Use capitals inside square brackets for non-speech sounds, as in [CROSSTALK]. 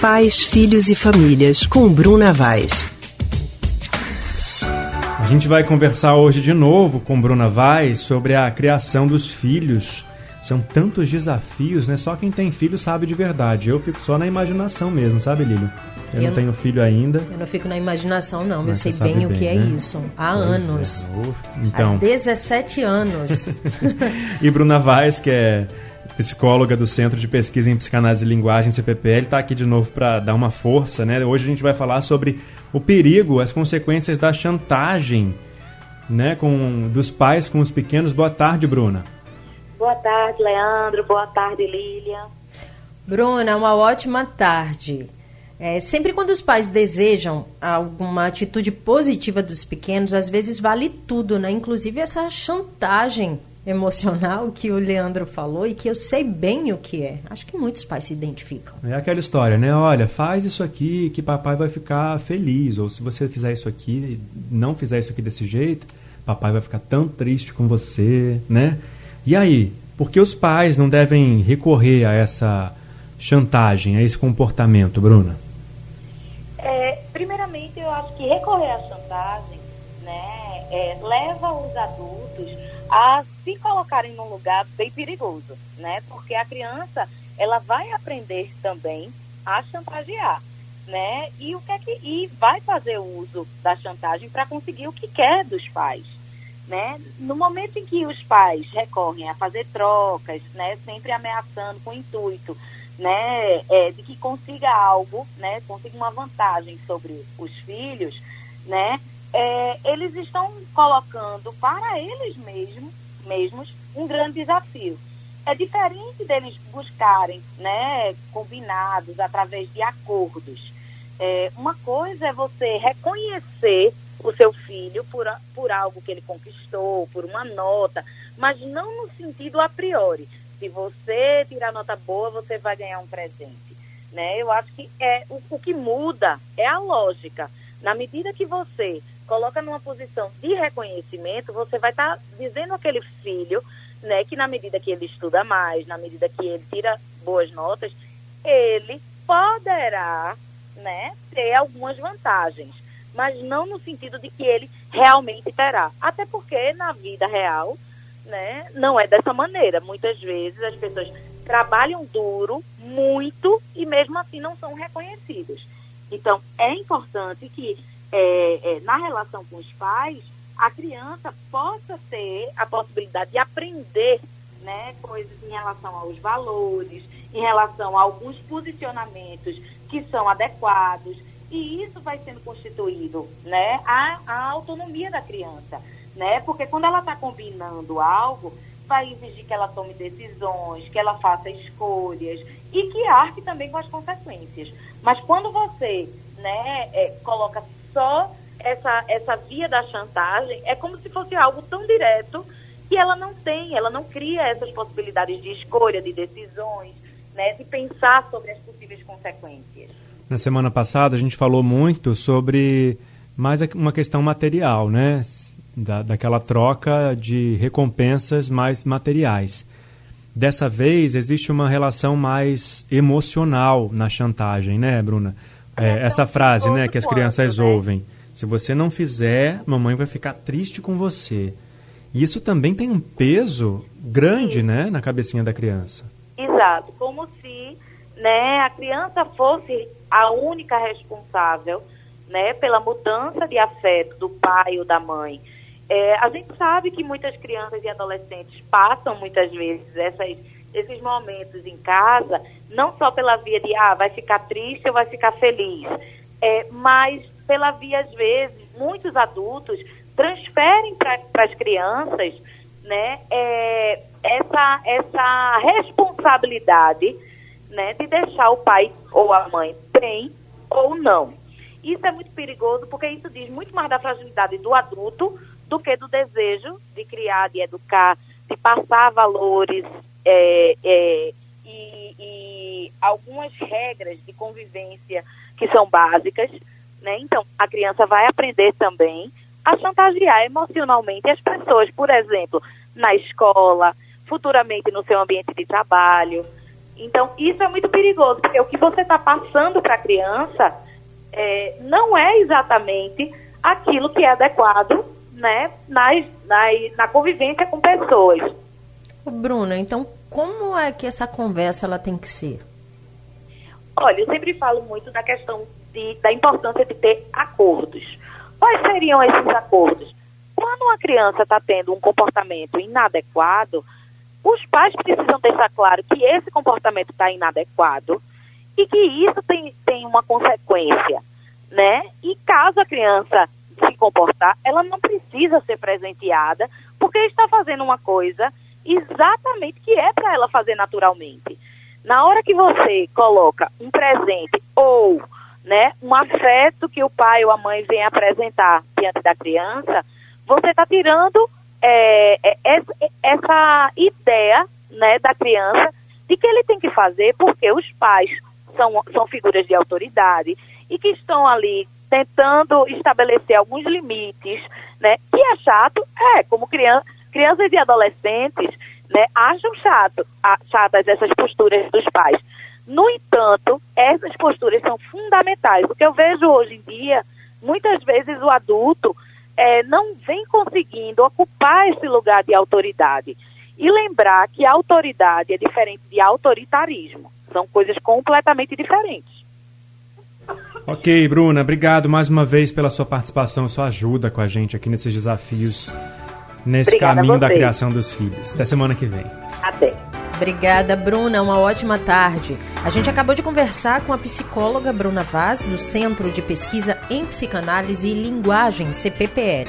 Pais, Filhos e Famílias, com Bruna Vaz. A gente vai conversar hoje de novo com Bruna Vaz sobre a criação dos filhos. São tantos desafios, né? Só quem tem filho sabe de verdade. Eu fico só na imaginação mesmo, sabe, Lílio? Eu, eu não tenho filho ainda. Eu não fico na imaginação, não. eu sei bem, bem, o que é né? isso. Há pois anos. É. Então. Há 17 anos. [LAUGHS] e Bruna Vaz, que é psicóloga do Centro de Pesquisa em Psicanálise e Linguagem, CPPL, está aqui de novo para dar uma força. Né? Hoje a gente vai falar sobre o perigo, as consequências da chantagem né, com, dos pais com os pequenos. Boa tarde, Bruna. Boa tarde, Leandro. Boa tarde, Lília. Bruna, uma ótima tarde. É, sempre quando os pais desejam alguma atitude positiva dos pequenos, às vezes vale tudo, né? Inclusive essa chantagem emocional que o Leandro falou e que eu sei bem o que é. Acho que muitos pais se identificam. É aquela história, né? Olha, faz isso aqui que papai vai ficar feliz. Ou se você fizer isso aqui, não fizer isso aqui desse jeito, papai vai ficar tão triste com você, né? E aí, por que os pais não devem recorrer a essa chantagem, a esse comportamento, Bruna? primeiramente, eu acho que recorrer à chantagem né, é, leva os adultos a se colocarem num lugar bem perigoso, né? Porque a criança ela vai aprender também a chantagear, né? E o que é que e vai fazer uso da chantagem para conseguir o que quer dos pais, né? No momento em que os pais recorrem a fazer trocas, né? Sempre ameaçando com o intuito né, é, de que consiga algo, né, consiga uma vantagem sobre os filhos, né, é, eles estão colocando para eles mesmos, mesmos um grande desafio. É diferente deles buscarem, né, combinados através de acordos. É, uma coisa é você reconhecer o seu filho por, por algo que ele conquistou, por uma nota, mas não no sentido a priori se você tirar nota boa, você vai ganhar um presente. Né? Eu acho que é o, o que muda é a lógica. Na medida que você coloca numa posição de reconhecimento, você vai estar tá dizendo àquele filho né, que na medida que ele estuda mais, na medida que ele tira boas notas, ele poderá né, ter algumas vantagens, mas não no sentido de que ele realmente terá. Até porque na vida real né? Não é dessa maneira. Muitas vezes as pessoas trabalham duro, muito, e mesmo assim não são reconhecidos. Então, é importante que é, é, na relação com os pais, a criança possa ter a possibilidade de aprender né, coisas em relação aos valores, em relação a alguns posicionamentos que são adequados, e isso vai sendo constituído, né, a, a autonomia da criança né? Porque quando ela está combinando algo, vai exigir que ela tome decisões, que ela faça escolhas e que arque também com as consequências. Mas quando você, né, é, coloca só essa, essa via da chantagem, é como se fosse algo tão direto que ela não tem, ela não cria essas possibilidades de escolha, de decisões, né, de pensar sobre as possíveis consequências. Na semana passada a gente falou muito sobre mais uma questão material, né? da, daquela troca de recompensas mais materiais. Dessa vez existe uma relação mais emocional na chantagem, né, Bruna? É, essa frase, né, que as crianças né? ouvem: se você não fizer, mamãe vai ficar triste com você. E isso também tem um peso grande, Sim. né, na cabecinha da criança. Exato, como se, né, a criança fosse a única responsável, né, pela mudança de afeto do pai ou da mãe. É, a gente sabe que muitas crianças e adolescentes passam muitas vezes essas, esses momentos em casa, não só pela via de, ah, vai ficar triste ou vai ficar feliz, é, mas pela via, às vezes, muitos adultos transferem para as crianças né, é, essa, essa responsabilidade né, de deixar o pai ou a mãe bem ou não. Isso é muito perigoso porque isso diz muito mais da fragilidade do adulto do que do desejo de criar, de educar, de passar valores é, é, e, e, algumas regras de convivência que são básicas. Né? Então, a criança vai aprender também a chantagear emocionalmente as pessoas, por exemplo, na escola, futuramente no seu ambiente de trabalho. Então, isso é muito perigoso, porque o que você está passando para a criança é, não é exatamente aquilo que é adequado né, nas, nas, na convivência com pessoas. Bruna, então como é que essa conversa ela tem que ser? Olha, eu sempre falo muito da questão de, da importância de ter acordos. Quais seriam esses acordos? Quando uma criança está tendo um comportamento inadequado, os pais precisam deixar claro que esse comportamento está inadequado e que isso tem, tem uma consequência, né? E caso a criança se comportar, ela não precisa ser presenteada porque está fazendo uma coisa exatamente que é para ela fazer naturalmente. Na hora que você coloca um presente ou né, um afeto que o pai ou a mãe vem apresentar diante da criança, você está tirando é, é, essa ideia né, da criança de que ele tem que fazer porque os pais são, são figuras de autoridade e que estão ali tentando estabelecer alguns limites, né? Que é chato, é, como criança, crianças e adolescentes, né, acham chato, chatas essas posturas dos pais. No entanto, essas posturas são fundamentais. O que eu vejo hoje em dia, muitas vezes o adulto é, não vem conseguindo ocupar esse lugar de autoridade. E lembrar que autoridade é diferente de autoritarismo. São coisas completamente diferentes. Ok, Bruna, obrigado mais uma vez pela sua participação, sua ajuda com a gente aqui nesses desafios, nesse Obrigada caminho da criação dos filhos. Até semana que vem. Até. Obrigada, Bruna. Uma ótima tarde. A gente acabou de conversar com a psicóloga Bruna Vaz, do Centro de Pesquisa em Psicanálise e Linguagem, CPPL.